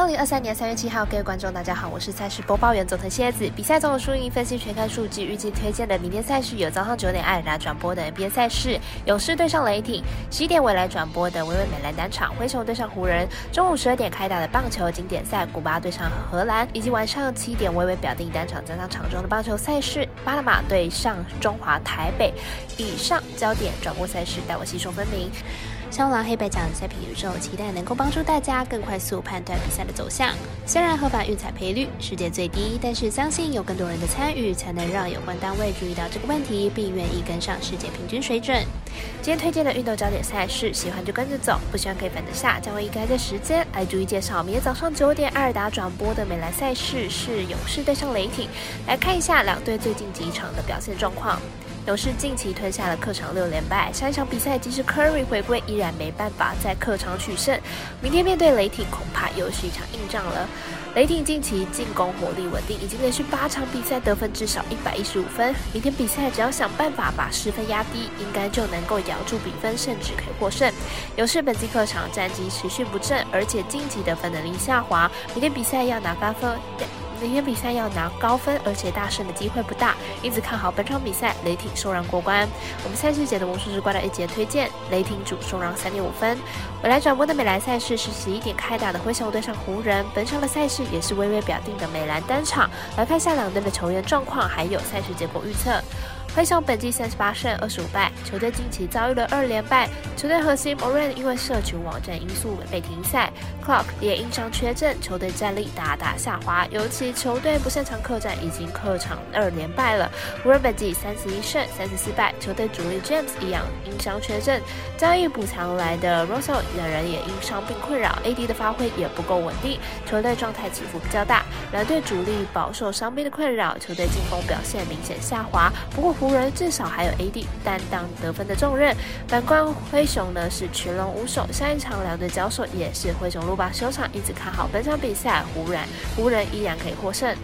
二零二三年三月七号，各位观众，大家好，我是赛事播报员佐藤蝎子。比赛中的输赢分析全看数据，预计推荐的明天赛事有早上九点艾尔达转播的 NBA 赛事，勇士对上雷霆；十一点未来转播的微微美兰单场，灰熊对上湖人；中午十二点开打的棒球经典赛，古巴对上荷兰；以及晚上七点微微表定单场加上场中的棒球赛事，巴拿马对上中华台北。以上焦点转播赛事，带我细说分明。小狼黑白奖赛品宇宙，期待能够帮助大家更快速判断比赛的走向。虽然合法运彩赔率世界最低，但是相信有更多人的参与，才能让有关单位注意到这个问题，并愿意跟上世界平均水准。今天推荐的运动焦点赛事，喜欢就跟着走，不喜欢可以反着下。将会以该的时间来逐一介绍。明天早上九点，艾尔达转播的美兰赛事是勇士对上雷霆。来看一下两队最近几场的表现状况。勇士近期吞下了客场六连败，上一场比赛即使 Curry 回归，依然没办法在客场取胜。明天面对雷霆，恐怕又是一场硬仗了。雷霆近期进攻火力稳定，已经连续八场比赛得分至少一百一十五分。明天比赛只要想办法把失分压低，应该就能够咬住比分，甚至可以获胜。勇士本季客场战绩持续不振，而且近期得分能力下滑，明天比赛要拿八分。明天比赛要拿高分，而且大胜的机会不大，因此看好本场比赛雷霆受让过关。我们赛事节的魔术师挂的一节推荐，雷霆主受让三点五分。未来转播的美兰赛事是十一点开打的灰熊对上湖人，本场的赛事也是微微表定的美兰单场。来看下两队的球员状况，还有赛事结果预测。灰熊本季三十八胜二十五败，球队近期遭遇了二连败。球队核心 Moran 因为社群网站因素被停赛，Clark 也因伤缺阵，球队战力大大下滑。尤其球队不擅长客战，已经客场二连败了。湖人本季三十一胜三十四败，球队主力 James 一样因伤缺阵。交易补强来的 Russell 两人也因伤病困扰，AD 的发挥也不够稳定，球队状态起伏比较大。两队主力饱受伤病的困扰，球队进攻表现明显下滑。不过湖人至少还有 AD 担当得分的重任。反观灰熊呢，是群龙无首。上一场两队交手也是灰熊路霸收场，一直看好本场比赛湖人，湖人依然可以获胜。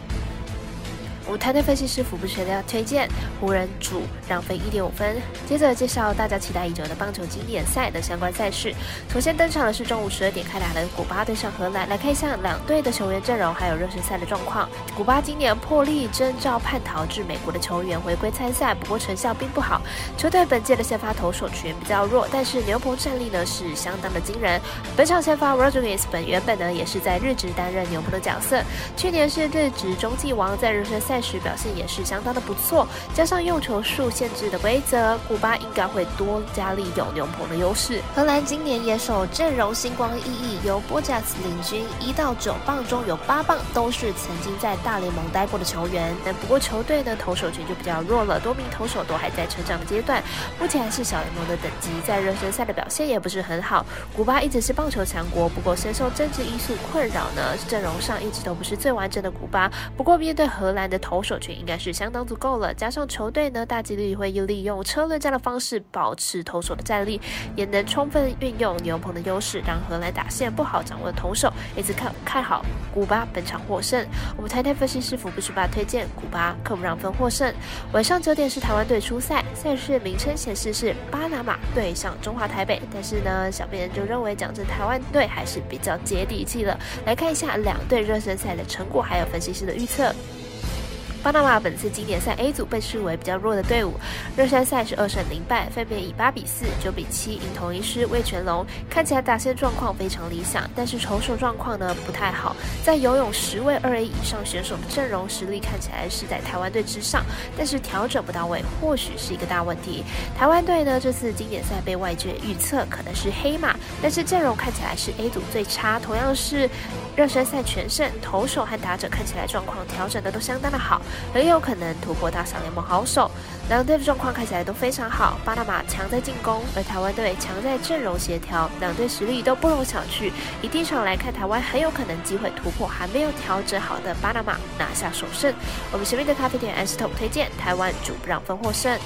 我们团队分析师福布学的推荐湖人主让分一点五分。接着介绍大家期待已久的棒球经典赛的相关赛事。首先登场的是中午十二点开打的古巴对上荷兰。来看一下两队的球员阵容还有热身赛的状况。古巴今年破例征召叛逃至美国的球员回归参赛，不过成效并不好。球队本届的先发投手群比较弱，但是牛棚战力呢是相当的惊人。本场先发 Rodriguez 本原本呢也是在日职担任牛棚的角色，去年是日职中继王，在热身赛。赛时表现也是相当的不错，加上用球数限制的规则，古巴应该会多加利用牛棚的优势。荷兰今年野手阵容星光熠熠，由波加斯领军，一到九棒中有八棒都是曾经在大联盟待过的球员。但不过球队的投手群就比较弱了，多名投手都还在成长阶段，目前还是小联盟的等级，在热身赛的表现也不是很好。古巴一直是棒球强国，不过深受政治因素困扰呢，阵容上一直都不是最完整的古巴。不过面对荷兰的。投手群应该是相当足够了，加上球队呢大几率会利用车轮战的方式保持投手的战力，也能充分运用牛棚的优势，让荷兰打线不好掌握的投手，一直看看好古巴本场获胜。我们台台分析师傅不是把推荐古巴客不让分获胜。晚上九点是台湾队出赛，赛事名称显示是巴拿马对上中华台北，但是呢，小编就认为讲这台湾队还是比较接地气了。来看一下两队热身赛的成果，还有分析师的预测。巴拿马本次经典赛 A 组被视为比较弱的队伍，热身赛是二胜零败，分别以八比四、九比七赢同一师魏全龙，看起来打线状况非常理想，但是投手状况呢不太好。在游泳十位二 A 以上选手的阵容实力看起来是在台湾队之上，但是调整不到位，或许是一个大问题。台湾队呢这次经典赛被外界预测可能是黑马，但是阵容看起来是 A 组最差，同样是热身赛全胜，投手和打者看起来状况调整的都相当的好。很有可能突破到小联盟好手，两队的状况看起来都非常好。巴拿马强在进攻，而台湾队强在阵容协调，两队实力都不容小觑。以第一场来看，台湾很有可能机会突破还没有调整好的巴拿马，拿下首胜。我们神秘的咖啡店 S Top 推荐台湾主不让分获胜。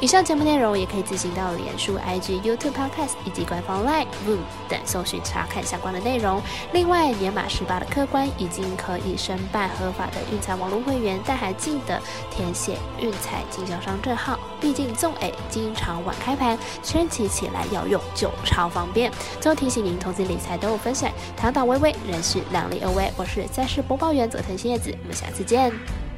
以上节目内容也可以自行到脸书、IG、YouTube、Podcast 以及官方 Line、Voom 等搜寻查看相关的内容。另外，年满十八的客官已经可以申办合法的运彩网络会员，但还记得填写运彩经销商证号。毕竟纵 A 经常晚开盘，圈起起来要用就超方便。最后提醒您，投资理财都有风险，躺倒微微人是量力而为。我是赛事播报员佐藤叶子，我们下次见。